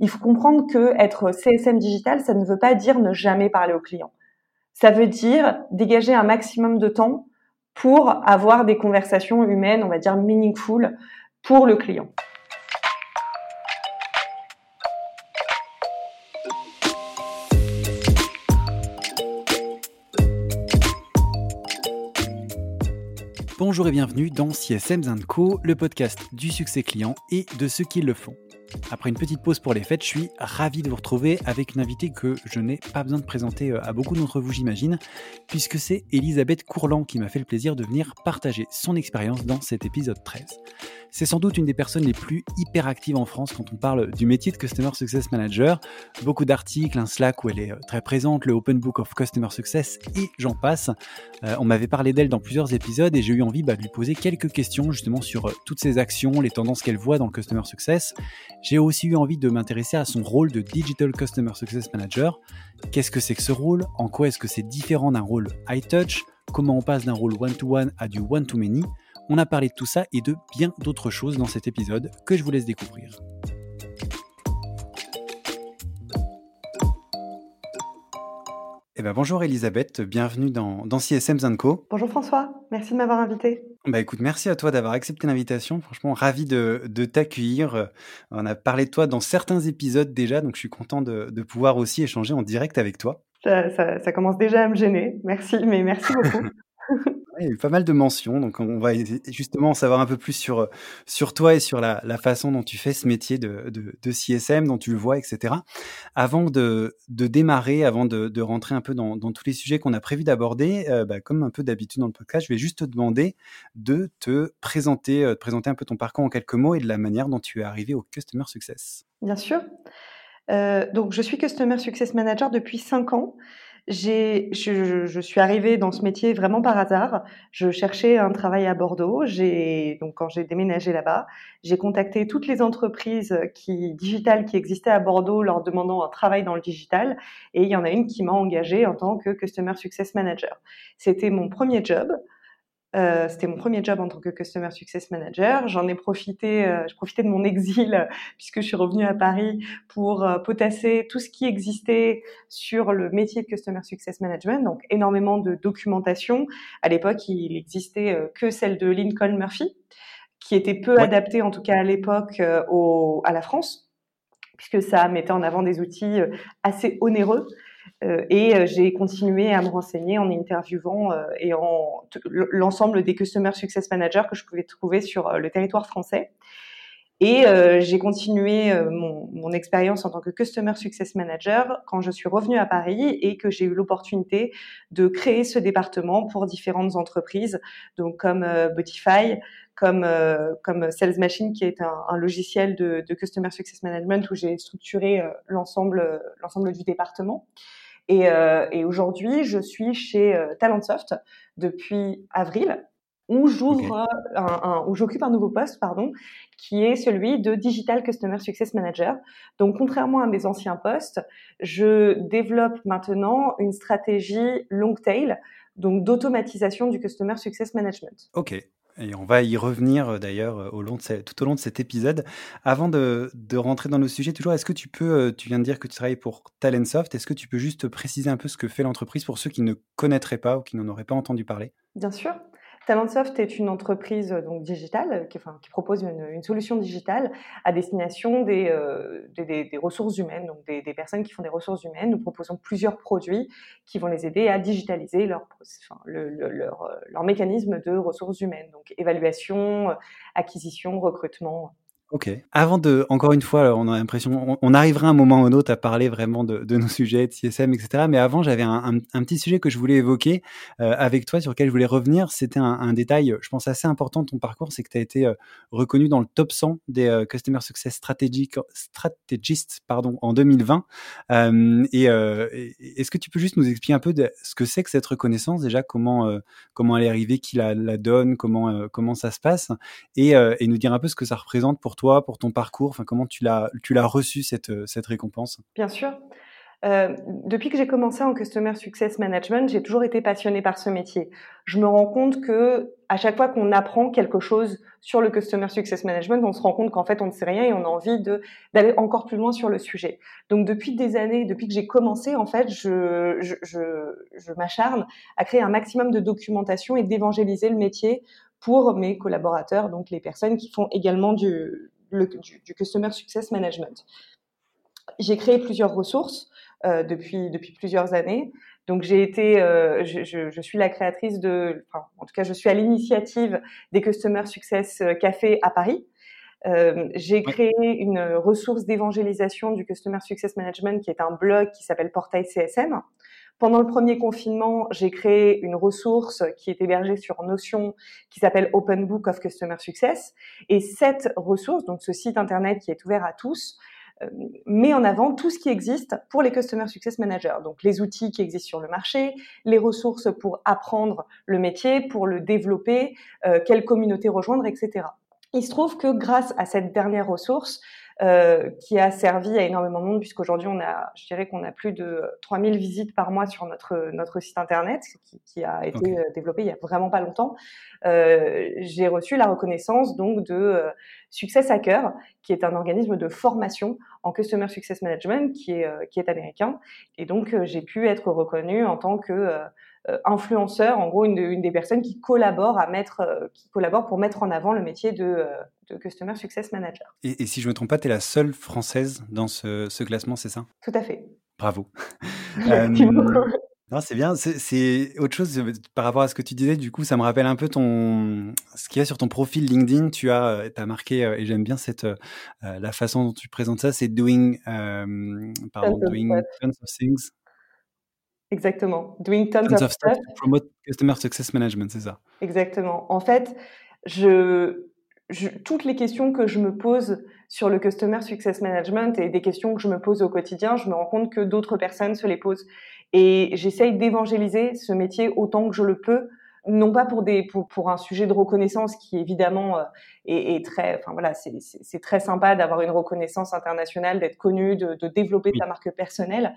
Il faut comprendre que être CSM digital, ça ne veut pas dire ne jamais parler au client. Ça veut dire dégager un maximum de temps pour avoir des conversations humaines, on va dire meaningful pour le client. Bonjour et bienvenue dans CSM Co, le podcast du succès client et de ceux qui le font. Après une petite pause pour les fêtes, je suis ravi de vous retrouver avec une invitée que je n'ai pas besoin de présenter euh, à beaucoup d'entre vous, j'imagine, puisque c'est Elisabeth Courland qui m'a fait le plaisir de venir partager son expérience dans cet épisode 13. C'est sans doute une des personnes les plus hyperactives en France quand on parle du métier de Customer Success Manager. Beaucoup d'articles, un Slack où elle est euh, très présente, le Open Book of Customer Success et j'en passe. Euh, on m'avait parlé d'elle dans plusieurs épisodes et j'ai eu envie bah, de lui poser quelques questions justement sur toutes ses actions, les tendances qu'elle voit dans le Customer Success j'ai aussi eu envie de m'intéresser à son rôle de Digital Customer Success Manager. Qu'est-ce que c'est que ce rôle? En quoi est-ce que c'est différent d'un rôle high touch? Comment on passe d'un rôle one-to-one à du one-to-many? On a parlé de tout ça et de bien d'autres choses dans cet épisode que je vous laisse découvrir. Eh ben, bonjour Elisabeth, bienvenue dans, dans CSM Co. Bonjour François, merci de m'avoir invité. Bah écoute, merci à toi d'avoir accepté l'invitation. Franchement, ravi de, de t'accueillir. On a parlé de toi dans certains épisodes déjà, donc je suis content de, de pouvoir aussi échanger en direct avec toi. Ça, ça, ça, commence déjà à me gêner. Merci, mais merci beaucoup. il y a eu pas mal de mentions, donc on va justement en savoir un peu plus sur, sur toi et sur la, façon dont tu fais ce métier de, de, CSM, dont tu le vois, etc. Avant de, de démarrer, avant de, de, rentrer un peu dans, dans tous les sujets qu'on a prévu d'aborder, euh, bah, comme un peu d'habitude dans le podcast, je vais juste te demander de te présenter, euh, de présenter un peu ton parcours en quelques mots et de la manière dont tu es arrivé au Customer Success. Bien sûr. Euh, donc, je suis Customer Success Manager depuis 5 ans. J'ai, je, je, suis arrivée dans ce métier vraiment par hasard. Je cherchais un travail à Bordeaux. J'ai donc quand j'ai déménagé là-bas, j'ai contacté toutes les entreprises qui digitales qui existaient à Bordeaux, leur demandant un travail dans le digital. Et il y en a une qui m'a engagée en tant que Customer Success Manager. C'était mon premier job. Euh, c'était mon premier job en tant que Customer Success Manager. J'en ai profité, euh, je profitais de mon exil euh, puisque je suis revenue à Paris pour euh, potasser tout ce qui existait sur le métier de Customer Success Management. Donc énormément de documentation. À l'époque, il existait euh, que celle de Lincoln Murphy, qui était peu ouais. adaptée en tout cas à l'époque à la France, puisque ça mettait en avant des outils assez onéreux. Euh, et euh, j'ai continué à me renseigner en interviewant euh, et en l'ensemble des Customer Success Managers que je pouvais trouver sur le territoire français. Et euh, j'ai continué euh, mon, mon expérience en tant que Customer Success Manager quand je suis revenue à Paris et que j'ai eu l'opportunité de créer ce département pour différentes entreprises, donc comme euh, Botify, comme, comme Sales Machine, qui est un, un logiciel de, de, Customer Success Management où j'ai structuré l'ensemble l'ensemble du département. Et, et aujourd'hui, je suis chez Talentsoft depuis avril où j'ouvre okay. un, un, où j'occupe un nouveau poste, pardon, qui est celui de Digital Customer Success Manager. Donc, contrairement à mes anciens postes, je développe maintenant une stratégie long tail, donc d'automatisation du Customer Success Management. Ok. Et on va y revenir euh, d'ailleurs euh, au long de ce, tout au long de cet épisode. Avant de, de rentrer dans nos sujets, toujours, est-ce que tu peux, euh, tu viens de dire que tu travailles pour Talentsoft, est-ce que tu peux juste préciser un peu ce que fait l'entreprise pour ceux qui ne connaîtraient pas ou qui n'en auraient pas entendu parler? Bien sûr. Talentsoft est une entreprise donc digitale qui, propose une, solution digitale à destination des, euh, ressources humaines, donc des, personnes qui font des ressources humaines. Nous proposons plusieurs produits qui vont les aider à digitaliser leur, leur, leur mécanisme de ressources humaines, donc évaluation, acquisition, recrutement. Ok. Avant de, encore une fois, on a l'impression, on, on, arrivera un moment ou un autre à parler vraiment de, de nos sujets, de CSM, etc. Mais avant, j'avais un, un, un, petit sujet que je voulais évoquer euh, avec toi, sur lequel je voulais revenir. C'était un, détail, je pense, assez important de ton parcours, c'est que tu as été euh, reconnu dans le top 100 des euh, Customer Success Strategists pardon, en 2020. Euh, et est-ce que tu peux juste nous expliquer un peu de ce que c'est que cette reconnaissance, déjà, comment, euh, comment elle est arrivée, qui la, la donne, comment, euh, comment ça se passe, et, et nous dire un peu ce que ça représente pour toi, pour ton parcours Enfin, comment tu l'as, tu reçu cette, cette récompense? Bien sûr. euh, depuis que j'ai commencé en Customer Success Management, j'ai toujours été passionnée par ce métier. Je me rends compte que à chaque fois qu'on apprend quelque chose sur le Customer Success Management, on se rend compte qu'en fait on ne sait rien et on a envie d'aller encore plus loin sur le sujet. Donc depuis des années, depuis que j'ai commencé, en fait, je, je, je m'acharne à créer un maximum de documentation et d'évangéliser le métier pour mes collaborateurs, donc les personnes qui font également du, le, du, du Customer Success Management. J'ai créé plusieurs ressources. Euh, depuis depuis plusieurs années. Donc j'ai été, euh, je, je, je, suis la créatrice de, enfin, en tout cas je suis à l'initiative des Customer Success euh, Café à Paris. Euh, j'ai créé une ressource d'évangélisation du Customer Success Management qui est un blog qui s'appelle Portail CSM. Pendant le premier confinement, j'ai créé une ressource qui est hébergée sur Notion qui s'appelle Open Book of Customer Success. Et cette ressource, donc ce site internet qui est ouvert à tous, euh, met en avant tout ce qui existe pour les Customer Success Managers. Donc les outils qui existent sur le marché, les ressources pour apprendre le métier, pour le développer, euh, quelle communauté rejoindre, etc. Il se trouve que grâce à cette dernière ressource, euh, qui a servi à énormément de monde puisqu'aujourd'hui on a, je dirais qu'on a plus de 3000 visites par mois sur notre notre site internet qui, qui a été okay. Euh, développé il y a vraiment pas longtemps. Euh, J'ai reçu la reconnaissance donc de euh, Success Hacker, qui est un organisme de formation en Customer Success Management qui est qui est américain et donc j'ai pu être reconnue en tant que influenceur, en gros une, une, des personnes qui collabore à mettre, qui collabore pour mettre en avant le métier de, de Customer Success Manager. Et, et si je me trompe pas, tu es la seule française dans ce, ce classement, c'est ça? Tout à fait. Bravo. euh, non, c'est bien. C'est autre chose par rapport à ce que tu disais. Du coup, ça me rappelle un peu ton ce qu'il y a sur ton profil LinkedIn. Tu as, as marqué et j'aime bien cette euh, la façon dont tu présentes ça. C'est doing, euh, pardon, doing tons of things Exactement. Doing tons, tons of, of stuff to promote customer success management, c'est ça. Exactement. En fait, je, je, toutes les questions que je me pose sur le customer success management et des questions que je me pose au quotidien, je me rends compte que d'autres personnes se les posent. Et j'essaye d'évangéliser ce métier autant que je le peux, non pas pour des pour, pour un sujet de reconnaissance qui évidemment euh, est, est, très, enfin voilà, c'est très sympa d'avoir une reconnaissance internationale, d'être connu, de, de développer oui. ta marque personnelle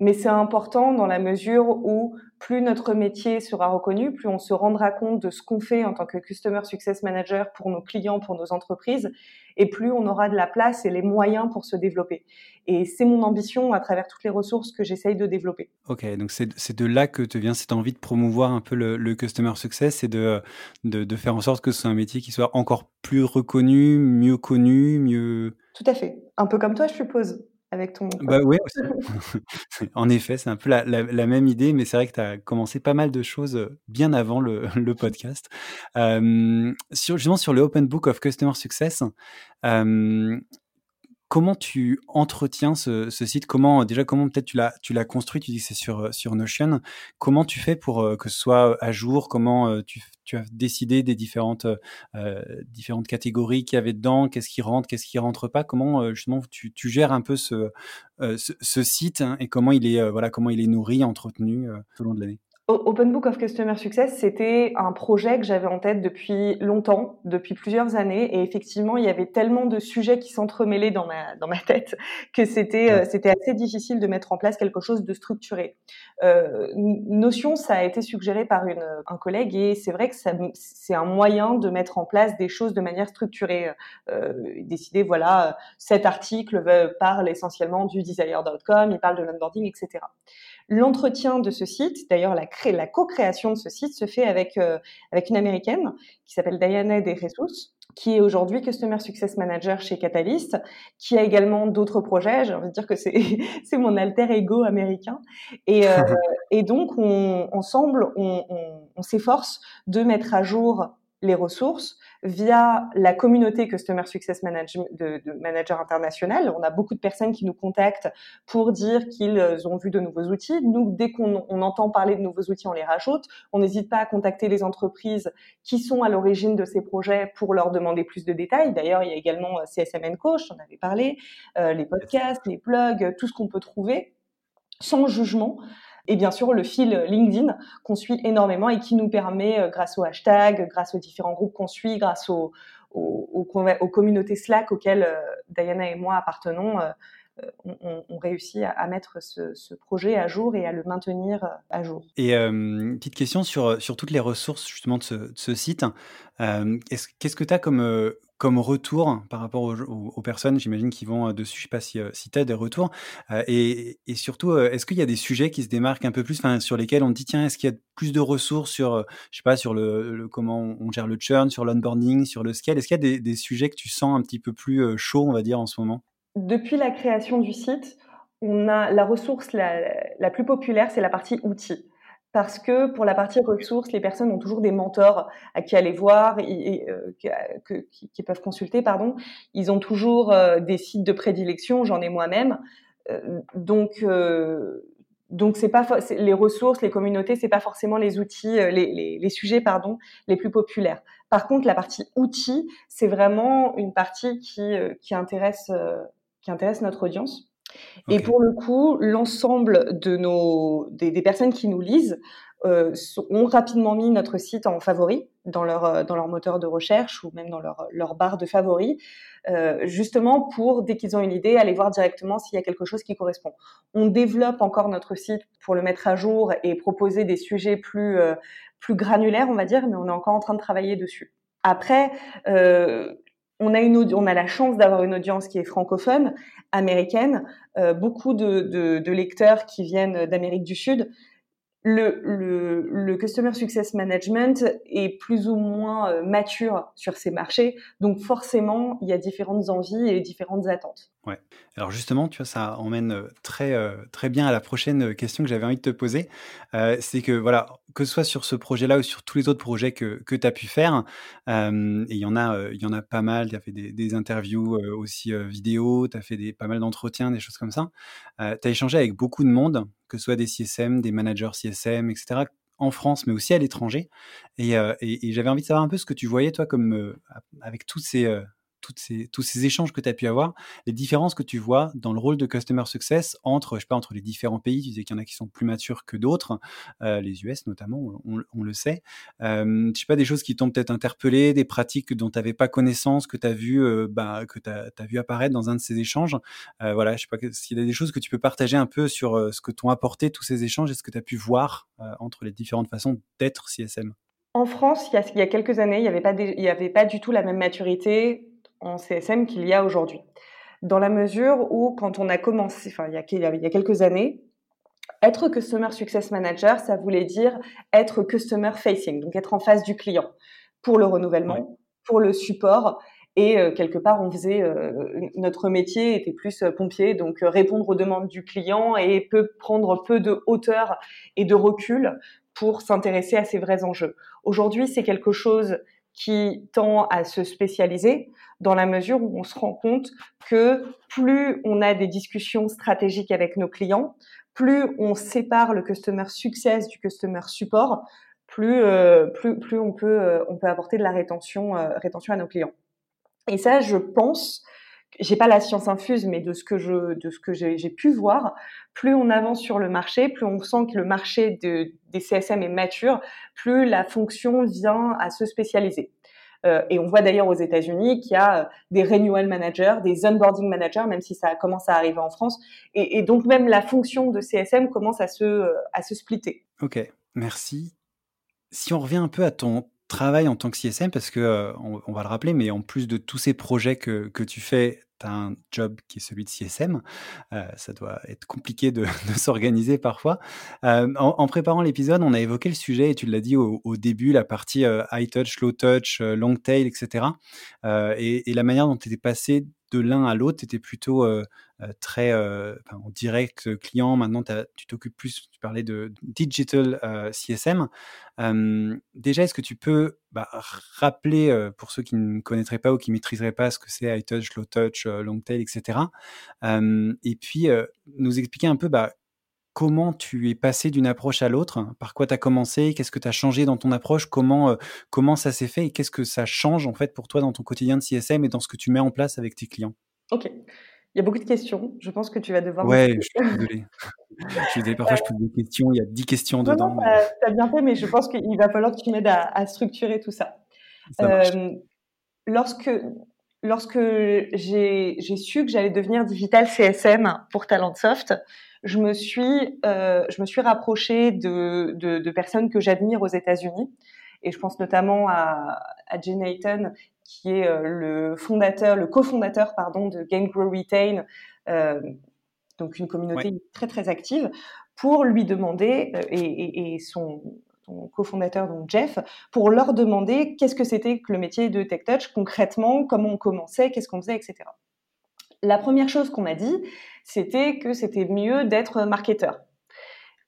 mais c'est important dans la mesure où plus notre métier sera reconnu, plus on se rendra compte de ce qu'on fait en tant que Customer Success Manager pour nos clients, pour nos entreprises, et plus on aura de la place et les moyens pour se développer. Et c'est mon ambition à travers toutes les ressources que j'essaye de développer. Ok, donc c'est de là que te vient cette envie de promouvoir un peu le, le Customer Success et de, de, de, faire en sorte que ce soit un métier qui soit encore plus reconnu, mieux connu, mieux... Tout à fait. Un peu comme toi, je suppose avec ton. Bah ouais, en effet, c'est un peu la, la, la, même idée, mais c'est vrai que tu as commencé pas mal de choses bien avant le, le podcast. Euh, sur, justement, sur le Open Book of Customer Success, euh, comment tu entretiens ce, ce, site? Comment déjà comment peut-être tu l'as tu l'as construit? Tu dis que c'est sur sur Notion. Comment tu fais pour que ce soit à jour? Comment tu, tu as décidé des différentes euh, différentes catégories qu'il y avait dedans Qu'est-ce qui rentre Qu'est-ce qui rentre pas Comment euh, justement tu, tu, gères un peu ce ce, ce, site hein, et comment il est voilà comment il est nourri, entretenu tout au long de l'année? Open Book of Customer Success, c'était un projet que j'avais en tête depuis longtemps, depuis plusieurs années, et effectivement, il y avait tellement de sujets qui s'entremêlaient dans ma dans ma tête que c'était euh, c'était assez difficile de mettre en place quelque chose de structuré. Euh, Notion, ça a été suggéré par une un collègue, et c'est vrai que c'est un moyen de mettre en place des choses de manière structurée. Euh, décider, voilà, cet article parle essentiellement du desire.com, il parle de l'onboarding, etc. L'entretien de ce site, d'ailleurs la, la co-création de ce site se fait avec, euh, avec une américaine qui s'appelle Diana De Jesus, qui est aujourd'hui Customer Success Manager chez Catalyst, qui a également d'autres projets. J'ai envie de dire que c'est c'est mon alter ego américain. Et, euh, et donc, on, ensemble, on, on, on s'efforce de mettre à jour les ressources via la communauté Customer Success Management de, de Manager International. On a beaucoup de personnes qui nous contactent pour dire qu'ils ont vu de nouveaux outils. Nous, dès qu'on on entend parler de nouveaux outils, on les rajoute. On n'hésite pas à contacter les entreprises qui sont à l'origine de ces projets pour leur demander plus de détails. D'ailleurs, il y a également CSMN Coach, j'en avais parlé, euh, les podcasts, les blogs, tout ce qu'on peut trouver sans jugement et bien sûr le fil LinkedIn qu'on suit énormément et qui nous permet, euh, grâce aux hashtags, grâce aux différents groupes qu'on suit, grâce aux, communautés Slack auxquelles euh, Diana et moi appartenons, euh, on, réussit à, mettre ce, projet à jour et à le maintenir à jour. Et petite question sur, sur toutes les ressources justement de ce, site. Qu'est-ce que tu as comme, comme retour par rapport aux, personnes, j'imagine, qui vont dessus. Je sais pas si, si tu as des retours. et, surtout, est-ce qu'il y a des sujets qui se démarquent un peu plus, sur lesquels on dit, tiens, est-ce qu'il y a plus de ressources sur, je sais pas, sur le, comment on gère le churn, sur l'onboarding, sur le scale? Est-ce qu'il y a des, sujets que tu sens un petit peu plus chauds, on va dire, en ce moment? Depuis la création du site, on a la ressource la plus populaire, c'est la partie outils parce que pour la partie ressources, les personnes ont toujours des mentors à qui aller voir et, euh, qui, peuvent consulter. Ils ont toujours euh, des sites de prédilection, j'en ai moi-même. Euh, donc, donc c'est pas les ressources, les communautés, c'est pas forcément les outils, les, les, sujets pardon, les plus populaires. Par contre, la partie outils, c'est vraiment une partie qui, qui intéresse qui intéresse notre audience. Et pour le coup, l'ensemble de nos des, personnes qui nous lisent euh, ont rapidement mis notre site en favori dans leur euh, dans leur moteur de recherche ou même dans leur leur barre de favoris, euh, justement pour dès qu'ils ont une idée aller voir directement s'il y a quelque chose qui correspond. On développe encore notre site pour le mettre à jour et proposer des sujets plus plus granulaires, on va dire, mais on est encore en train de travailler dessus. Après, euh, on a, la chance d'avoir une audience qui est francophone, américaine, euh, beaucoup de, lecteurs qui viennent d'Amérique du Sud. Le, Customer Success Management est plus ou moins euh, mature sur ces marchés, donc forcément, il y a différentes envies et différentes attentes. Ouais. Alors justement, tu vois, ça emmène euh, très, euh, très bien à la prochaine euh, question que j'avais envie de te poser. c'est que, voilà, que ce soit sur ce projet-là ou sur tous les autres projets que, que tu as pu faire, et il y, en a, il y en a pas mal, tu as fait des, interviews aussi vidéo, tu as fait des, pas mal d'entretiens, des choses comme ça. tu as échangé avec beaucoup de monde, que ce soit des CSM, des managers CSM, etc., en France, mais aussi à l'étranger. Et, et, et j'avais envie de savoir un peu ce que tu voyais, toi, comme avec tous ces tous ces échanges que tu as pu avoir, les différences que tu vois dans le rôle de Customer Success entre, je sais pas, entre les différents pays. Tu disais qu'il y en a qui sont plus matures que d'autres, euh, les US notamment, on, le sait. Euh, je sais pas, des choses qui t'ont peut-être interpellé, des pratiques dont tu n'avais pas connaissance, que tu as vu, euh, bah, que as, vu apparaître dans un de ces échanges. Euh, voilà, je sais pas s'il y a des choses que tu peux partager un peu sur ce que t'ont apporté tous ces échanges et ce que tu as pu voir entre les différentes façons d'être CSM. En France, il y, a, quelques années, il n'y avait pas du tout la même maturité en CSM qu'il y a aujourd'hui. Dans la mesure où, quand on a commencé, enfin, il y a, il y a quelques années, être Customer Success Manager, ça voulait dire être Customer Facing, donc être en face du client pour le renouvellement, pour le support. Et euh, quelque part, on faisait euh, notre métier était plus euh, pompier, donc répondre aux demandes du client et peut prendre peu de hauteur et de recul pour s'intéresser à ces vrais enjeux. Aujourd'hui, c'est quelque chose qui tend à se spécialiser dans la mesure où on se rend compte que plus on a des discussions stratégiques avec nos clients, plus on sépare le customer success du customer support, plus euh, plus plus on peut euh, on peut apporter de la rétention euh, rétention à nos clients. Et ça, je pense j'ai pas la science infuse, mais de ce que je, de ce que j'ai pu voir, plus on avance sur le marché, plus on sent que le marché de, des CSM est mature, plus la fonction vient à se spécialiser. Euh, et on voit d'ailleurs aux États-Unis qu'il y a euh, des renewal managers, des onboarding managers, même si ça commence à arriver en France. Et, et donc même la fonction de CSM commence à se, euh, à se splitter. Ok, merci. Si on revient un peu à ton travail en tant que CSM, parce que on, on, va le rappeler, mais en plus de tous ces projets que, que tu fais tu as un job qui est celui de CSM. Euh, ça doit être compliqué de, s'organiser parfois. Euh, en, préparant l'épisode, on a évoqué le sujet, et tu l'as dit au, début, la partie euh, high touch, low touch, long tail, etc. Et, et, la manière dont tu étais passé de l'un à l'autre, tu étais plutôt euh, très euh, en direct euh, client. Maintenant, tu t'occupes plus, tu parlais de digital CSM. déjà, est-ce que tu peux bah, rappeler pour ceux qui ne connaîtraient pas ou qui ne maîtriseraient pas ce que c'est high touch, low touch, long tail, etc. et puis nous expliquer un peu bah, comment tu es passé d'une approche à l'autre, par quoi tu as commencé, qu'est-ce que tu as changé dans ton approche, comment, comment ça s'est fait et qu'est-ce que ça change en fait pour toi dans ton quotidien de CSM et dans ce que tu mets en place avec tes clients? Ok. Il y a beaucoup de questions. Je pense que tu vas devoir. Ouais, je suis désolé. je suis Parfois, je pose des questions. Il y a 10 questions dedans. Non, tu as bien fait, mais je pense qu'il va falloir que tu m'aides à, structurer tout ça. Euh, lorsque lorsque j'ai su que j'allais devenir digital CSM pour Talentsoft, je me suis, euh, je me suis rapprochée de, de, de personnes que j'admire aux États-Unis. Et je pense notamment à, à Jay Nathan, qui est euh, le fondateur, le cofondateur, pardon, de Game Grow Retain, euh, donc une communauté très très active, pour lui demander euh, et, et, et son, son cofondateur, donc Jeff, pour leur demander qu'est-ce que c'était que le métier de Tech Touch concrètement, comment on commençait, qu'est-ce qu'on faisait, etc. La première chose qu'on m'a dit, c'était que c'était mieux d'être marketeur.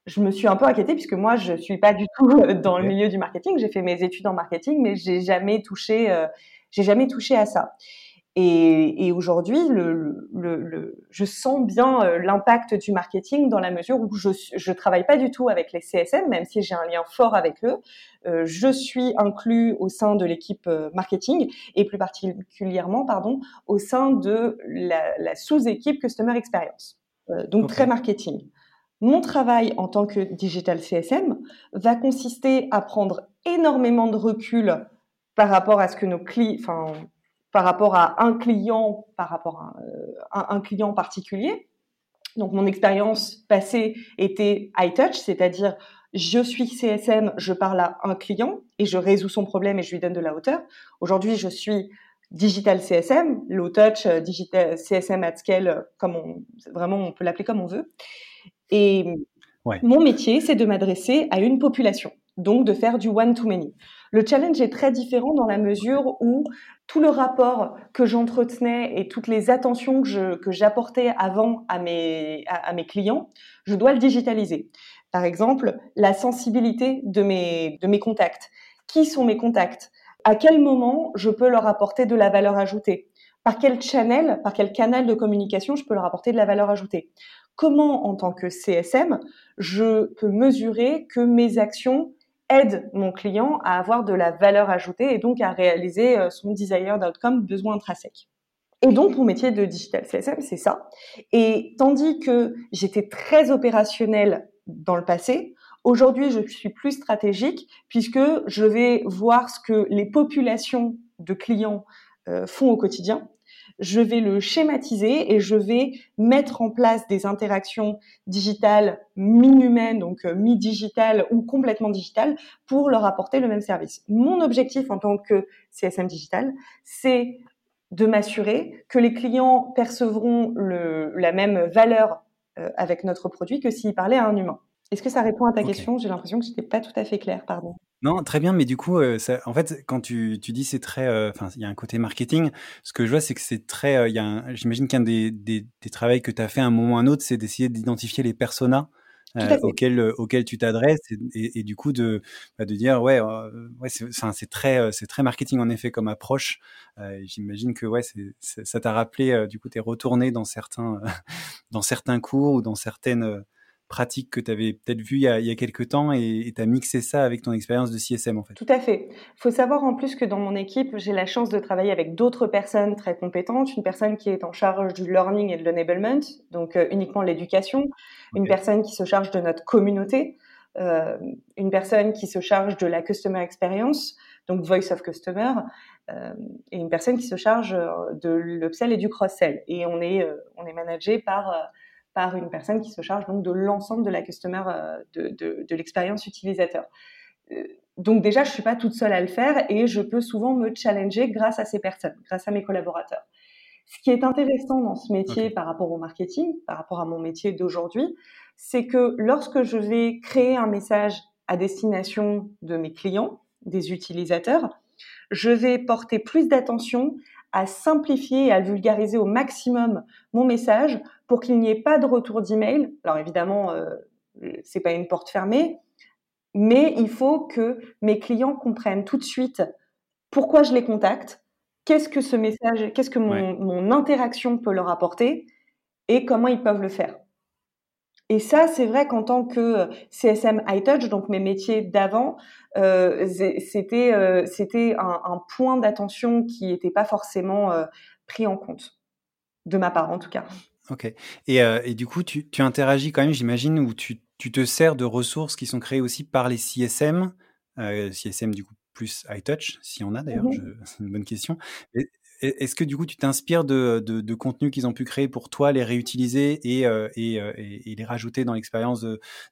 Je me suis un peu inquiétée puisque moi je suis pas du tout dans le milieu du marketing. J'ai fait mes études en marketing, mais j'ai jamais touché, euh, j'ai jamais touché à ça. Et, et aujourd'hui, le, le, le, je sens bien euh, l'impact du marketing dans la mesure où je je travaille pas du tout avec les CSM, même si j'ai un lien fort avec eux. Euh, je suis inclus au sein de l'équipe euh, marketing et plus particulièrement, pardon, au sein de la, la sous-équipe Customer Experience. Euh, donc okay. très marketing. Mon travail en tant que digital CSM va consister à prendre énormément de recul par rapport à ce que nos clients, enfin par rapport à un client, par rapport à un, euh, un client particulier. Donc mon expérience passée était high touch, c'est-à-dire je suis CSM, je parle à un client et je résous son problème et je lui donne de la hauteur. Aujourd'hui, je suis digital CSM, low touch, euh, digital CSM at scale, comme on, vraiment on peut l'appeler comme on veut. Et ouais. mon métier, c'est de m'adresser à une population, donc de faire du one to many. Le challenge est très différent dans la mesure où tout le rapport que j'entretenais et toutes les attentions que j'apportais avant à mes, à, à mes clients, je dois le digitaliser. Par exemple, la sensibilité de mes, de mes contacts. Qui sont mes contacts? À quel moment je peux leur apporter de la valeur ajoutée? Par quel channel, par quel canal de communication je peux leur apporter de la valeur ajoutée? Comment, en tant que CSM, je peux mesurer que mes actions aide mon client à avoir de la valeur ajoutée et donc à réaliser euh, son desired outcome, besoin intrinsèque. Et donc, mon métier de digital CSM, c'est ça. Et tandis que j'étais très opérationnelle dans le passé, aujourd'hui, je suis plus stratégique puisque je vais voir ce que les populations de clients euh, font au quotidien je vais le schématiser et je vais mettre en place des interactions digitales mi-humaines, donc euh, mi-digitales ou complètement digitales, pour leur apporter le même service. Mon objectif en tant que CSM digital, c'est de m'assurer que les clients percevront la même valeur euh, avec notre produit que s'ils parlaient à un humain. Est-ce que ça répond à ta okay. question? J'ai l'impression que je n'étais pas tout à fait claire, pardon. Non, très bien, mais du coup, euh, ça, en fait, quand tu, tu dis c'est très, enfin, euh, il y a un côté marketing. Ce que je vois, c'est que c'est très, euh, il j'imagine qu'un des, des, des travaux que tu as fait à un moment ou à un autre, c'est d'essayer d'identifier les personas auxquels, auxquels tu t'adresses et, et, et, du coup de, bah, de dire ouais, ouais, c'est très, c'est très marketing en effet comme approche. J'imagine que ouais, ça t'a rappelé, du coup, t'es retourné dans certains, dans certains cours ou dans certaines pratique que tu avais peut-être vu il y, a, il y a quelques temps et tu as mixé ça avec ton expérience de CSM en fait. Tout à fait. Il faut savoir en plus que dans mon équipe, j'ai la chance de travailler avec d'autres personnes très compétentes. Une personne qui est en charge du learning et de l'enablement, donc euh, uniquement l'éducation. Okay. Une personne qui se charge de notre communauté. Euh, une personne qui se charge de la customer experience, donc voice of customer. Euh, et une personne qui se charge de l'upsell et du cross-sell. Et on est, on est managé par par une personne qui se charge donc de l'ensemble de la customer, euh, de, de, de l'expérience utilisateur. Euh, donc déjà, je suis pas toute seule à le faire et je peux souvent me challenger grâce à ces personnes, grâce à mes collaborateurs. Ce qui est intéressant dans ce métier okay. par rapport au marketing, par rapport à mon métier d'aujourd'hui, c'est que lorsque je vais créer un message à destination de mes clients, des utilisateurs, je vais porter plus d'attention à simplifier et à vulgariser au maximum mon message pour qu'il n'y ait pas de retour d'email. Alors évidemment, euh, c'est pas une porte fermée, mais il faut que mes clients comprennent tout de suite pourquoi je les contacte, qu'est-ce que ce message, qu'est-ce que mon, ouais. mon interaction peut leur apporter et comment ils peuvent le faire. Et ça, c'est vrai qu'en tant que CSM High Touch, donc mes métiers d'avant, euh, c'était euh, c'était un, un, point d'attention qui n'était pas forcément euh, pris en compte, de ma part en tout cas. Ok. Et, euh, et du coup, tu, tu, interagis quand même, j'imagine, où tu, tu, te sers de ressources qui sont créées aussi par les CSM, CSM du coup plus High Touch, si on a d'ailleurs, -hmm. c'est une bonne question. Et, est-ce que du coup tu t'inspires de, de, contenus qu'ils ont pu créer pour toi, les réutiliser et, euh, euh, et, et, les rajouter dans l'expérience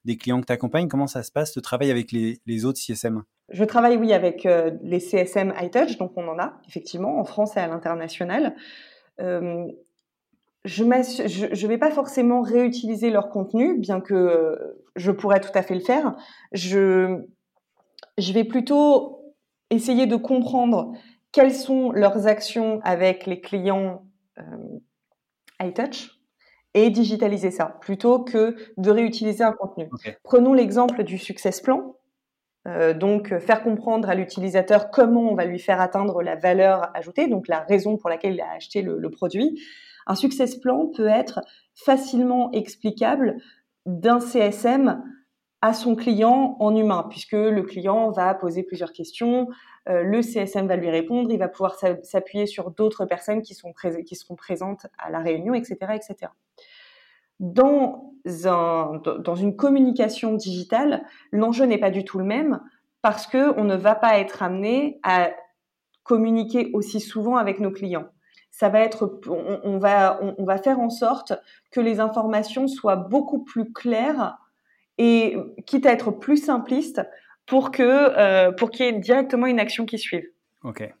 des clients que tu accompagnes Comment ça se passe, ce travail avec les, les autres CSM Je travaille, oui, avec euh, les CSM iTouch, donc on en a, effectivement, en France et à l'international. Je ne vais pas forcément réutiliser leur contenu, bien que je pourrais tout à fait le faire. Je, je vais plutôt essayer de comprendre quelles sont leurs actions avec les clients euh, iTouch et digitaliser ça plutôt que de réutiliser un contenu. Prenons l'exemple du success plan. Euh, donc, faire comprendre à l'utilisateur comment on va lui faire atteindre la valeur ajoutée, donc la raison pour laquelle il a acheté le, le produit. Un success plan peut être facilement explicable d'un CSM à son client en humain, puisque le client va poser plusieurs questions, euh, le CSM va lui répondre, il va pouvoir s'appuyer sur d'autres personnes qui, seront présentes à la réunion, etc. etc. Dans une communication digitale, l'enjeu n'est pas du tout le même parce qu'on ne va pas être amené à communiquer aussi souvent avec nos clients. Ça va être, on, va, on va faire en sorte que les informations soient beaucoup plus claires et quitte à être plus simpliste pour que euh, pour qu'il y ait directement une action qui suive. Ok.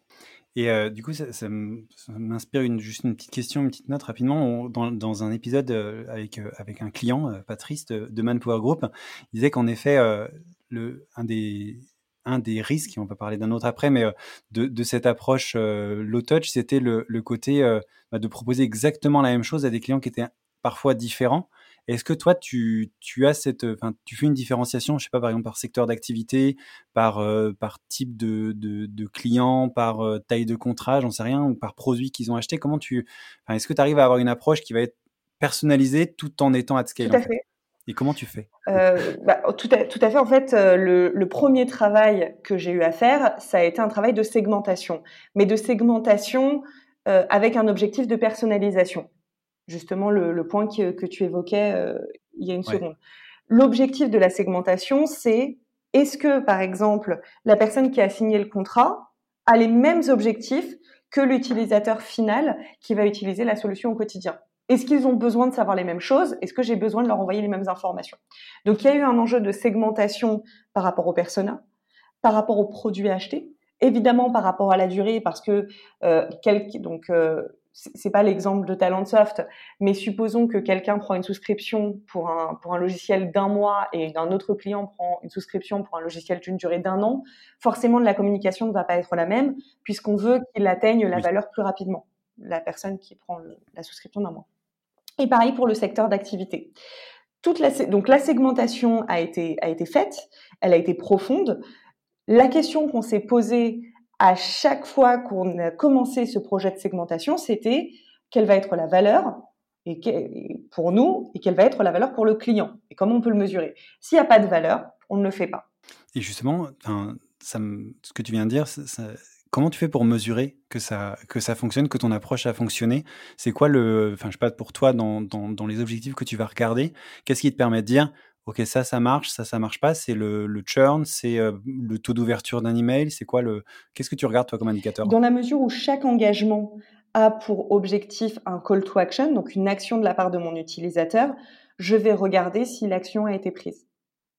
Et euh, du coup, ça, m'inspire juste une petite question, une petite note rapidement. dans, un épisode euh, avec, avec un client, Patrice de, de, Manpower Group, il disait qu'en effet, le, un, des, un des risques, on va parler d'un autre après, mais de, de cette approche low touch, c'était le, le côté bah, de proposer exactement la même chose à des clients qui étaient parfois différents. Est-ce que toi, tu, as cette, enfin, tu fais une différenciation, je sais pas, par exemple, par secteur d'activité, par, euh, par type de, de, client, par euh, taille de contrat, j'en sais rien, ou par produit qu'ils ont acheté? Comment tu, est-ce que tu arrives à avoir une approche qui va être personnalisée tout en étant at scale Tout à fait. Et comment tu fais? Euh, bah, tout, à, tout, à, fait. En fait, le, le premier travail que j'ai eu à faire, ça a été un travail de segmentation, mais de segmentation avec un objectif de personnalisation. Justement le, point que, tu évoquais euh, il y a une seconde. L'objectif de la segmentation, c'est est-ce que, par exemple, la personne qui a signé le contrat a les mêmes objectifs que l'utilisateur final qui va utiliser la solution au quotidien? Est-ce qu'ils ont besoin de savoir les mêmes choses? Est-ce que j'ai besoin de leur envoyer les mêmes informations? Donc, il y a eu un enjeu de segmentation par rapport aux personas, par rapport aux produits achetés, évidemment par rapport à la durée, parce que euh, donc euh, c'est pas l'exemple de Talentsoft, mais supposons que quelqu'un prend une souscription pour un, pour un logiciel d'un mois et un autre client prend une souscription pour un logiciel d'une durée d'un an, forcément la communication ne va pas être la même puisqu'on veut qu'il atteigne la valeur plus rapidement, la personne qui prend la souscription d'un mois. Et pareil pour le secteur d'activité. Donc la segmentation a été, a été faite, elle a été profonde. La question qu'on s'est posée à chaque fois qu'on a commencé ce projet de segmentation, c'était quelle va être la valeur et pour nous et quelle va être la valeur pour le client et comment on peut le mesurer. S'il n'y a pas de valeur, on ne le fait pas. Et justement, ça ce que tu viens de dire, comment tu fais pour mesurer que ça, que ça fonctionne, que ton approche a fonctionné? C'est quoi le, enfin, je sais pas, pour toi, dans, dans, les objectifs que tu vas regarder, qu'est-ce qui te permet de dire, ok, ça, ça marche, ça, ça marche pas? C'est le, le, churn, c'est euh, le taux d'ouverture d'un email. C'est quoi le Qu'est-ce que tu regardes toi comme indicateur? Dans la mesure où chaque engagement a pour objectif un call to action, donc une action de la part de mon utilisateur, je vais regarder si l'action a été prise.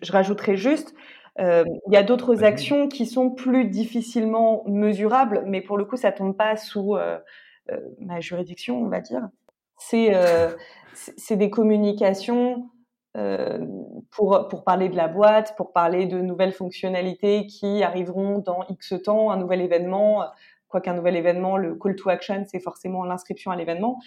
Je rajouterai juste, il y a d'autres actions qui sont plus difficilement mesurables, mais pour le coup, ça tombe pas sous euh, ma juridiction, on va dire. C'est c'est des communications euh, pour, pour parler de la boîte, pour parler de nouvelles fonctionnalités qui arriveront dans X temps, un nouvel événement, quoi qu'un nouvel événement, le call to action, c'est forcément l'inscription à l'événement.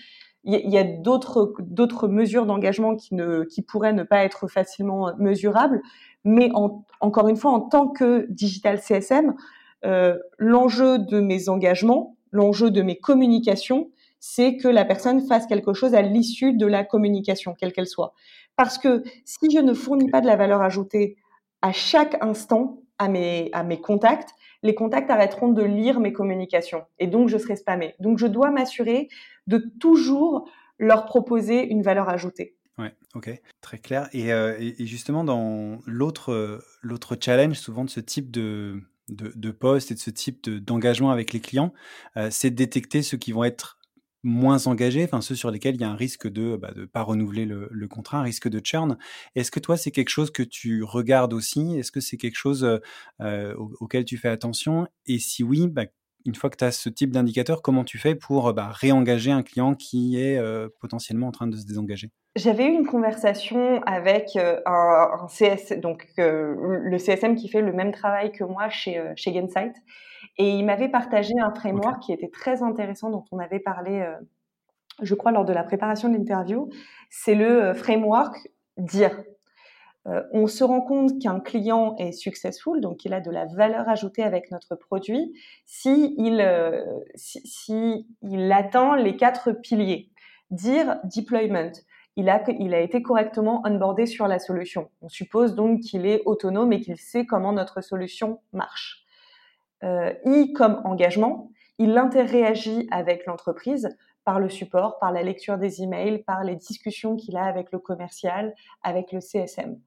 Il y, a d'autres d'autres mesures d'engagement qui ne qui pourraient ne pas être facilement mesurables, mais en, encore une fois, en tant que digital CSM, euh, l'enjeu de mes engagements, l'enjeu de mes communications, c'est que la personne fasse quelque chose à l'issue de la communication, quelle qu'elle soit. Parce que si je ne fournis pas de la valeur ajoutée à chaque instant à mes, à mes contacts, les contacts arrêteront de lire mes communications et donc je serai spammé. Donc je dois m'assurer de toujours leur proposer une valeur ajoutée. Ouais, ok, très clair. Et, euh, justement, dans l'autre, l'autre challenge, souvent de ce type de, de, poste et de ce type d'engagement avec les clients, c'est de détecter ceux qui vont être moins engagés, enfin ceux sur lesquels il y a un risque de ne bah, pas renouveler le, contrat, un risque de churn. Est-ce que toi, c'est quelque chose que tu regardes aussi? Est-ce que c'est quelque chose auquel tu fais attention? Et si oui, bah, une fois que tu as ce type d'indicateur, comment tu fais pour bah, réengager un client qui est potentiellement en train de se désengager? J'avais eu une conversation avec un, CS, donc le CSM qui fait le même travail que moi chez, chez Gainsight, et il m'avait partagé un framework qui était très intéressant, dont on avait parlé, je crois, lors de la préparation de l'interview. C'est le framework DIR. Euh, on se rend compte qu'un client est successful, donc il a de la valeur ajoutée avec notre produit, si il, euh, si, il atteint les quatre piliers. Dire deployment, il a, il a été correctement onboardé sur la solution. On suppose donc qu'il est autonome et qu'il sait comment notre solution marche. Euh, I comme engagement, il interréagit avec l'entreprise par le support, par la lecture des emails, par les discussions qu'il a avec le commercial, avec le CSM.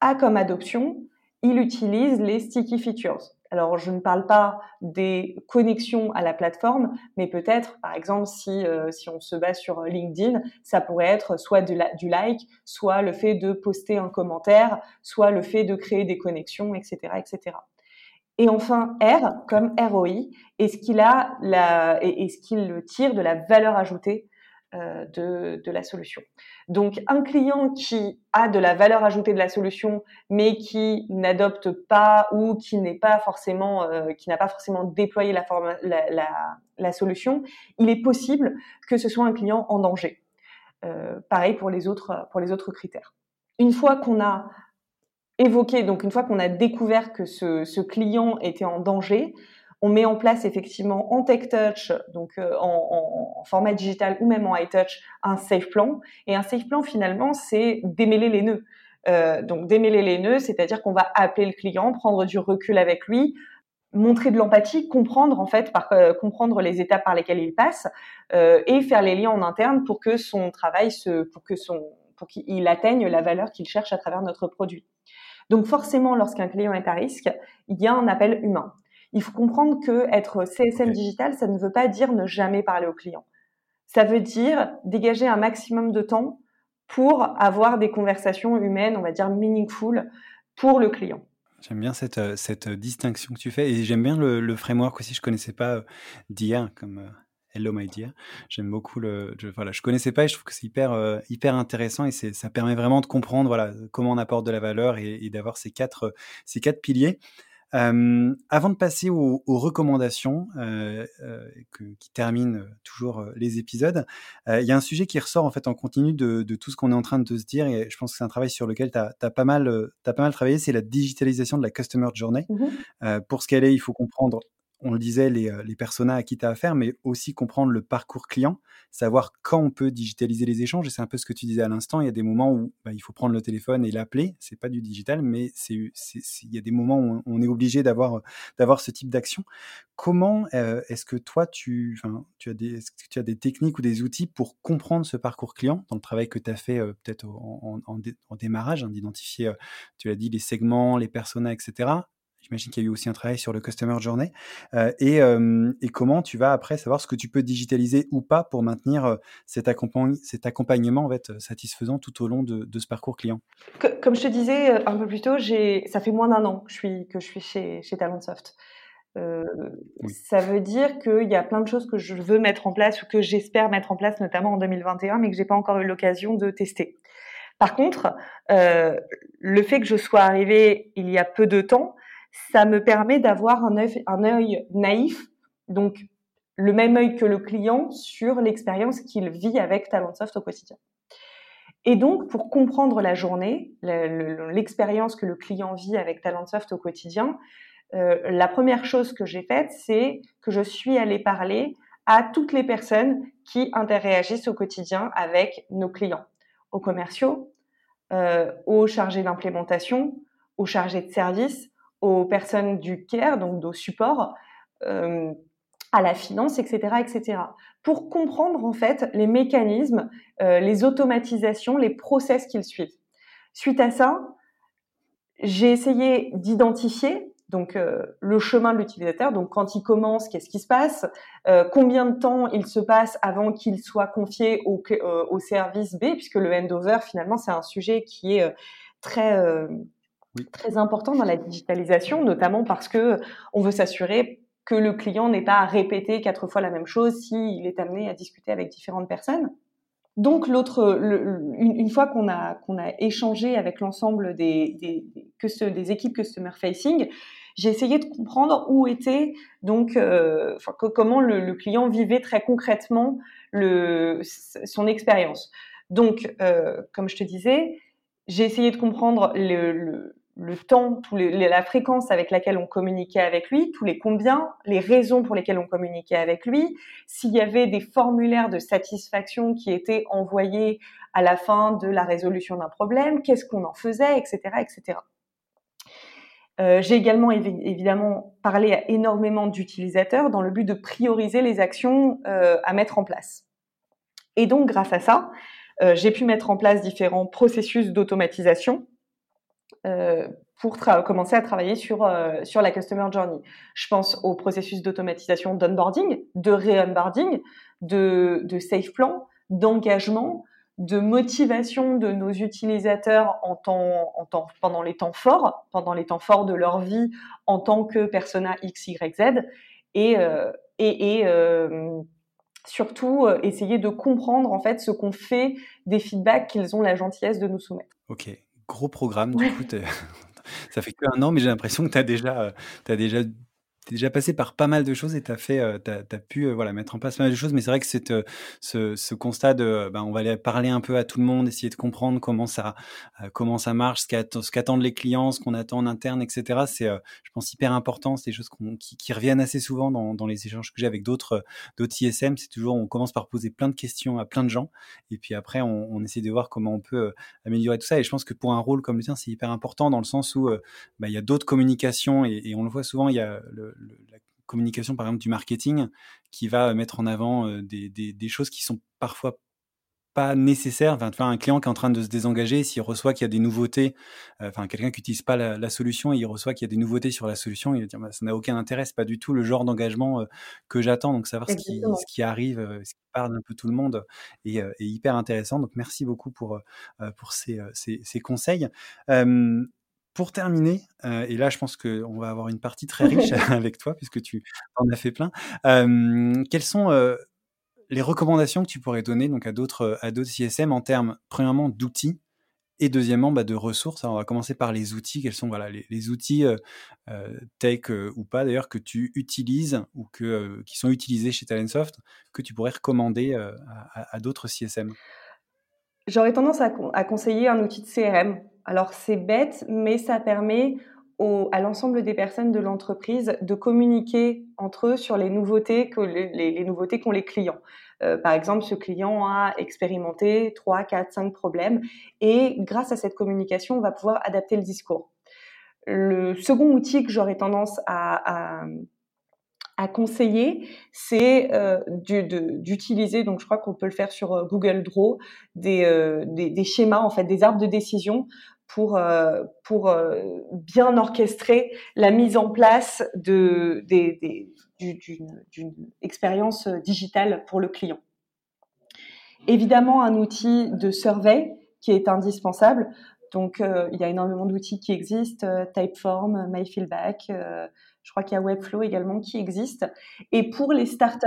A comme adoption, il utilise les sticky features. Alors, je ne parle pas des connexions à la plateforme, mais peut-être, par exemple, si, euh, si on se base sur LinkedIn, ça pourrait être soit du, du, like, soit le fait de poster un commentaire, soit le fait de créer des connexions, etc., etc. Et enfin, R comme ROI, est-ce qu'il a la, tire de la valeur ajoutée euh, de, de, la solution. Donc un client qui a de la valeur ajoutée de la solution, mais qui n'adopte pas ou qui n'est pas euh, n'a pas forcément déployé la, la, solution, il est possible que ce soit un client en danger. Euh, pareil pour les autres, pour les autres critères. Une fois qu'on a évoqué, donc une fois qu'on a découvert que ce, ce client était en danger, on met en place effectivement en tech touch, donc euh, en, format digital ou même en high touch, un safe plan. Et un safe plan finalement, c'est démêler les nœuds. Euh, donc démêler les nœuds, c'est-à-dire qu'on va appeler le client, prendre du recul avec lui, montrer de l'empathie, comprendre en fait, par, euh, comprendre les étapes par lesquelles il passe et faire les liens en interne pour que son travail se, pour que son, pour qu'il atteigne la valeur qu'il cherche à travers notre produit. Donc forcément, lorsqu'un client est à risque, il y a un appel humain il faut comprendre que être CSM digital, ça ne veut pas dire ne jamais parler au client. Ça veut dire dégager un maximum de temps pour avoir des conversations humaines, on va dire meaningful, pour le client. J'aime bien cette, euh, cette distinction que tu fais et j'aime bien le, framework aussi. Je connaissais pas euh, d'IA comme euh, Hello My Dear. J'aime beaucoup le. Je, voilà, je connaissais pas et je trouve que c'est hyper hyper intéressant et ça permet vraiment de comprendre voilà comment on apporte de la valeur et, et d'avoir ces quatre ces quatre piliers. Euh, avant de passer aux, aux recommandations euh, euh, que, qui terminent euh, toujours euh, les épisodes, euh, il y a un sujet qui ressort en fait en continu de, de, tout ce qu'on est en train de se dire et je pense que c'est un travail sur lequel tu as, as, pas mal, as pas mal travaillé, c'est la digitalisation de la customer journey. Mmh pour ce qu'elle est, il faut comprendre on le disait, les, euh, personas à qui tu as affaire, mais aussi comprendre le parcours client, savoir quand on peut digitaliser les échanges. Et c'est un peu ce que tu disais à l'instant. Il y a des moments où bah, il faut prendre le téléphone et l'appeler. C'est pas du digital, mais il y a des moments où on est obligé d'avoir, d'avoir ce type d'action. Comment euh, est-ce que toi, tu, as des, tu as des techniques ou des outils pour comprendre ce parcours client dans le travail que tu as fait euh, peut-être en, en, démarrage, hein, d'identifier, tu l'as dit, les segments, les personas, etc. J'imagine qu'il y a eu aussi un travail sur le Customer Journey. Euh, et, euh, et, comment tu vas après savoir ce que tu peux digitaliser ou pas pour maintenir euh, cet, cet accompagnement en fait, satisfaisant tout au long de, de ce parcours client? Comme je te disais un peu plus tôt, ça fait moins d'un an que je suis, que je suis chez, chez Talentsoft. Euh, Ça veut dire qu'il y a plein de choses que je veux mettre en place ou que j'espère mettre en place, notamment en 2021, mais que j'ai pas encore eu l'occasion de tester. Par contre, le fait que je sois arrivée il y a peu de temps, ça me permet d'avoir un œil, un œil naïf, donc le même œil que le client sur l'expérience qu'il vit avec Talentsoft au quotidien. Et donc, pour comprendre la journée, l'expérience que le client vit avec Talentsoft au quotidien, euh, la première chose que j'ai faite, c'est que je suis allée parler à toutes les personnes qui interagissent au quotidien avec nos clients, aux commerciaux, euh, aux chargés d'implémentation, aux chargés de service, aux personnes du care, donc au support, euh, à la finance, etc., etc. Pour comprendre en fait les mécanismes, euh, les automatisations, les process qu'ils suivent. Suite à ça, j'ai essayé d'identifier Donc le chemin de l'utilisateur, donc quand il commence, qu'est-ce qui se passe Combien de temps il se passe avant qu'il soit confié au, au service B, puisque le handover finalement c'est un sujet qui est très très important dans la digitalisation, notamment parce que on veut s'assurer que le client n'ait pas à répéter quatre fois la même chose s'il est amené à discuter avec différentes personnes. Donc l'autre, une, fois qu'on a qu'on a échangé avec l'ensemble des, des, des, des équipes customer facing, j'ai essayé de comprendre où était donc euh, que, comment le, client vivait très concrètement le, son expérience. Donc, euh, comme je te disais, j'ai essayé de comprendre le, le temps, la fréquence avec laquelle on communiquait avec lui, tous les combien, les raisons pour lesquelles on communiquait avec lui, s'il y avait des formulaires de satisfaction qui étaient envoyés à la fin de la résolution d'un problème, qu'est-ce qu'on en faisait, etc., etc. Euh, J'ai également évidemment parlé à énormément d'utilisateurs dans le but de prioriser les actions euh, à mettre en place. Et donc, grâce à ça, euh, j'ai pu mettre en place différents processus d'automatisation euh, pour commencer à travailler sur, euh, sur la Customer Journey. Je pense au processus d'automatisation d'onboarding, de re-onboarding, de, safe plan, d'engagement, de motivation de nos utilisateurs en temps, en temps, pendant les temps forts, pendant les temps forts de leur vie en tant que persona X, Y, Z, et, euh, et, euh, surtout essayer de comprendre en fait ce qu'on fait des feedbacks qu'ils ont la gentillesse de nous soumettre. Ok, gros programme. Du coup, ça fait qu'un an, mais j'ai l'impression que tu as déjà, euh, as déjà es déjà passé par pas mal de choses et tu as euh, as, pu euh, voilà mettre en place pas mal de choses mais c'est vrai que euh, ce, ce, constat de ben, on va aller parler un peu à tout le monde essayer de comprendre comment ça comment ça marche ce qu'attendent les clients ce qu'on attend en interne etc c'est je pense hyper important. C'est des choses qui, qui, reviennent assez souvent dans, dans les échanges que j'ai avec d'autres d'autres ISM c'est toujours on commence par poser plein de questions à plein de gens et puis après on, on essaie de voir comment on peut améliorer tout ça. Et je pense que pour un rôle comme le tien c'est hyper important dans le sens où ben, il y a d'autres communications et, et, on le voit souvent il y a le, la communication, par exemple, du marketing, qui va mettre en avant euh, des, des, choses qui sont parfois pas nécessaires. Enfin, un client qui est en train de se désengager, s'il reçoit qu'il y a des nouveautés, euh, enfin, quelqu'un qui n'utilise pas la, solution et il reçoit qu'il y a des nouveautés sur la solution, il va dire, bah, ça n'a aucun intérêt, c'est pas du tout le genre d'engagement euh, que j'attends. Donc, savoir ce qui, ce qui, arrive, ce qui parle un peu tout le monde est, est hyper intéressant. Donc, merci beaucoup pour, pour ces, ces, ces conseils. Pour terminer, euh, et là je pense qu'on va avoir une partie très riche avec toi puisque tu en as fait plein. Euh, quelles sont euh, les recommandations que tu pourrais donner donc à d'autres ISM en termes premièrement d'outils et deuxièmement bah, de ressources? Alors, on va commencer par les outils. Quels sont voilà les, outils tech ou pas d'ailleurs que tu utilises ou que qui sont utilisés chez Talentsoft que tu pourrais recommander à, d'autres CSM J'aurais tendance à, à, conseiller un outil de CRM alors c'est bête, mais ça permet à l'ensemble des personnes de l'entreprise de communiquer entre eux sur les nouveautés que les, nouveautés qu'ont les clients. Euh, par exemple, ce client a expérimenté 3, 4, 5 problèmes et grâce à cette communication, on va pouvoir adapter le discours. Le second outil que j'aurais tendance à, à conseiller, c'est euh, d'utiliser, donc je crois qu'on peut le faire sur euh, Google Draw, des, des, schémas, en fait, des arbres de décision pour, euh, pour euh, bien orchestrer la mise en place de, d'une expérience digitale pour le client. Évidemment, un outil de survey qui est indispensable. Donc, euh, il y a énormément d'outils qui existent, Typeform, MyFeelback, je crois qu'il y a Webflow également qui existe. Et pour les startups,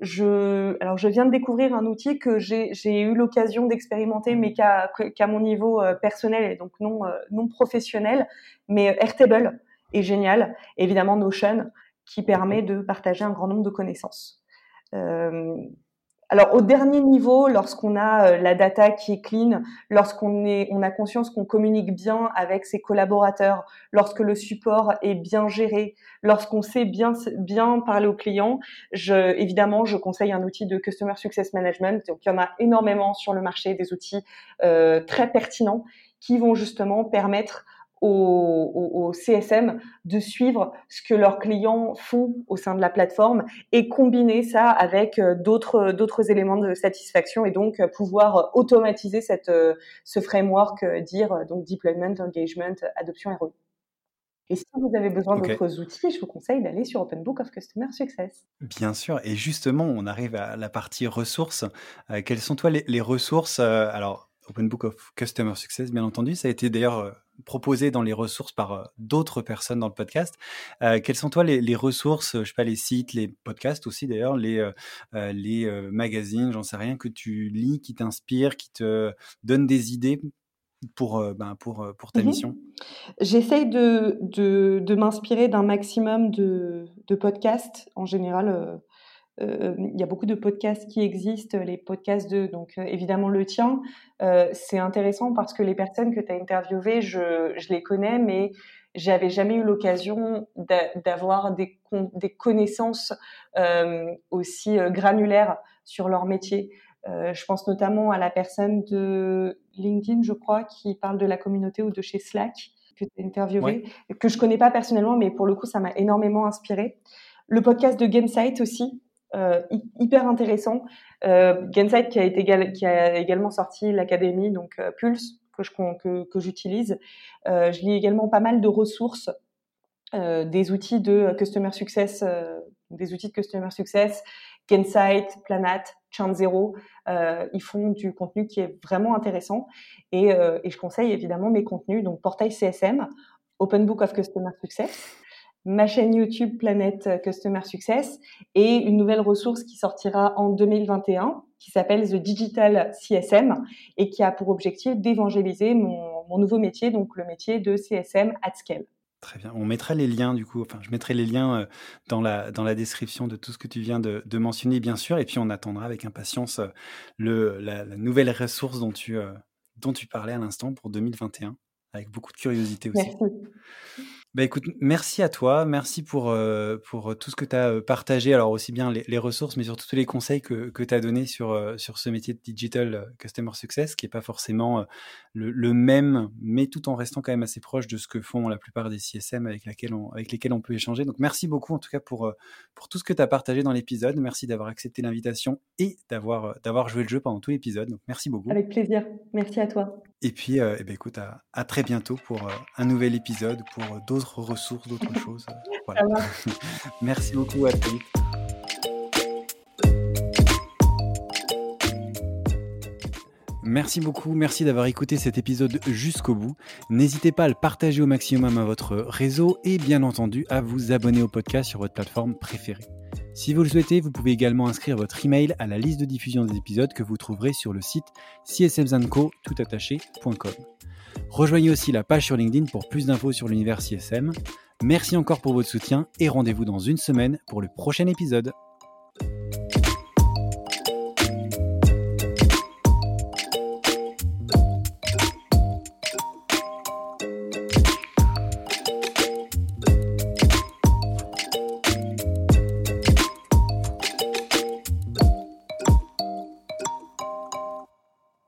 je, alors je viens de découvrir un outil que j'ai eu l'occasion d'expérimenter, mais qu'à mon niveau euh, personnel et donc non, euh, non professionnel. Mais euh, Airtable est génial. Évidemment, Notion qui permet de partager un grand nombre de connaissances. Euh, alors au dernier niveau, lorsqu'on a euh, la data qui est clean, lorsqu'on est, on a conscience qu'on communique bien avec ses collaborateurs, lorsque le support est bien géré, lorsqu'on sait bien bien parler aux clients, je, évidemment, je conseille un outil de customer success management. Donc il y en a énormément sur le marché, des outils euh, très pertinents qui vont justement permettre au, CSM de suivre ce que leurs clients font au sein de la plateforme et combiner ça avec euh, d'autres d'autres éléments de satisfaction et donc euh, pouvoir automatiser cette euh, ce framework dire donc deployment, engagement, adoption ROI. Et si vous avez besoin d'autres outils, je vous conseille d'aller sur Open Book of Customer Success. Bien sûr. Et justement, on arrive à la partie ressources. Euh, quelles sont, toi, les, ressources euh, Alors, Open Book of Customer Success, bien entendu, ça a été d'ailleurs euh, proposé dans les ressources par d'autres personnes dans le podcast. quelles sont, toi, les, ressources, je sais pas, les sites, les podcasts aussi, d'ailleurs, les, les magazines, j'en sais rien, que tu lis, qui t'inspirent, qui te donnent des idées pour, euh, ben, pour, euh, pour ta mmh mission? J'essaye de, de, m'inspirer d'un maximum de, de, podcasts. En général, euh, il y a beaucoup de podcasts qui existent, les podcasts de, donc évidemment le tien. c'est intéressant parce que les personnes que tu as interviewées, je, je, les connais, mais j'avais jamais eu l'occasion d'avoir des, des connaissances aussi granulaires sur leur métier. Euh, je pense notamment à la personne de LinkedIn, je crois, qui parle de la communauté ou de chez Slack, que tu as interviewé, que je connais pas personnellement, mais pour le coup, ça m'a énormément inspiré. Le podcast de Gainsight aussi, euh, hyper intéressant. Euh, qui a, également sorti l'Académie, donc euh, Pulse, que, je, que, j'utilise. Euh, je lis également pas mal de ressources, des outils de Customer Success, des outils de Customer Success, Gainsight, Planat, Chant Zero, ils font du contenu qui est vraiment intéressant. Et, et, je conseille évidemment mes contenus, donc Portail CSM, Open Book of Customer Success, ma chaîne YouTube Planète Customer Success et une nouvelle ressource qui sortira en 2021 qui s'appelle The Digital CSM et qui a pour objectif d'évangéliser mon, mon nouveau métier, donc le métier de CSM at scale. Très bien. On mettra les liens, du coup, enfin, je mettrai les liens euh, dans la, dans la description de tout ce que tu viens de, mentionner, bien sûr. Et puis, on attendra avec impatience euh, le, la, nouvelle ressource dont tu, euh, dont tu parlais à l'instant pour 2021, avec beaucoup de curiosité aussi. Merci. Bah écoute, merci à toi, merci pour, euh, pour tout ce que tu as euh, partagé, alors aussi bien les, ressources, mais surtout tous les conseils que, que tu as donnés sur, euh, sur ce métier de Digital Customer Success, qui n'est pas forcément le, même, mais tout en restant quand même assez proche de ce que font la plupart des CSM avec, on, avec lesquels on peut échanger. Donc merci beaucoup en tout cas pour, pour tout ce que tu as partagé dans l'épisode, merci d'avoir accepté l'invitation et d'avoir joué le jeu pendant tout l'épisode. Donc merci beaucoup. Avec plaisir, merci à toi. Et puis, eh ben, écoute, à, à, très bientôt pour un nouvel épisode, pour d'autres ressources, d'autres choses. Merci beaucoup, à toi. Merci beaucoup, merci d'avoir écouté cet épisode jusqu'au bout. N'hésitez pas à le partager au maximum à votre réseau et bien entendu à vous abonner au podcast sur votre plateforme préférée. Si vous le souhaitez, vous pouvez également inscrire votre email à la liste de diffusion des épisodes que vous trouverez sur le site csmzanco.com. Rejoignez aussi la page sur LinkedIn pour plus d'infos sur l'univers CSM. Merci encore pour votre soutien et rendez-vous dans une semaine pour le prochain épisode.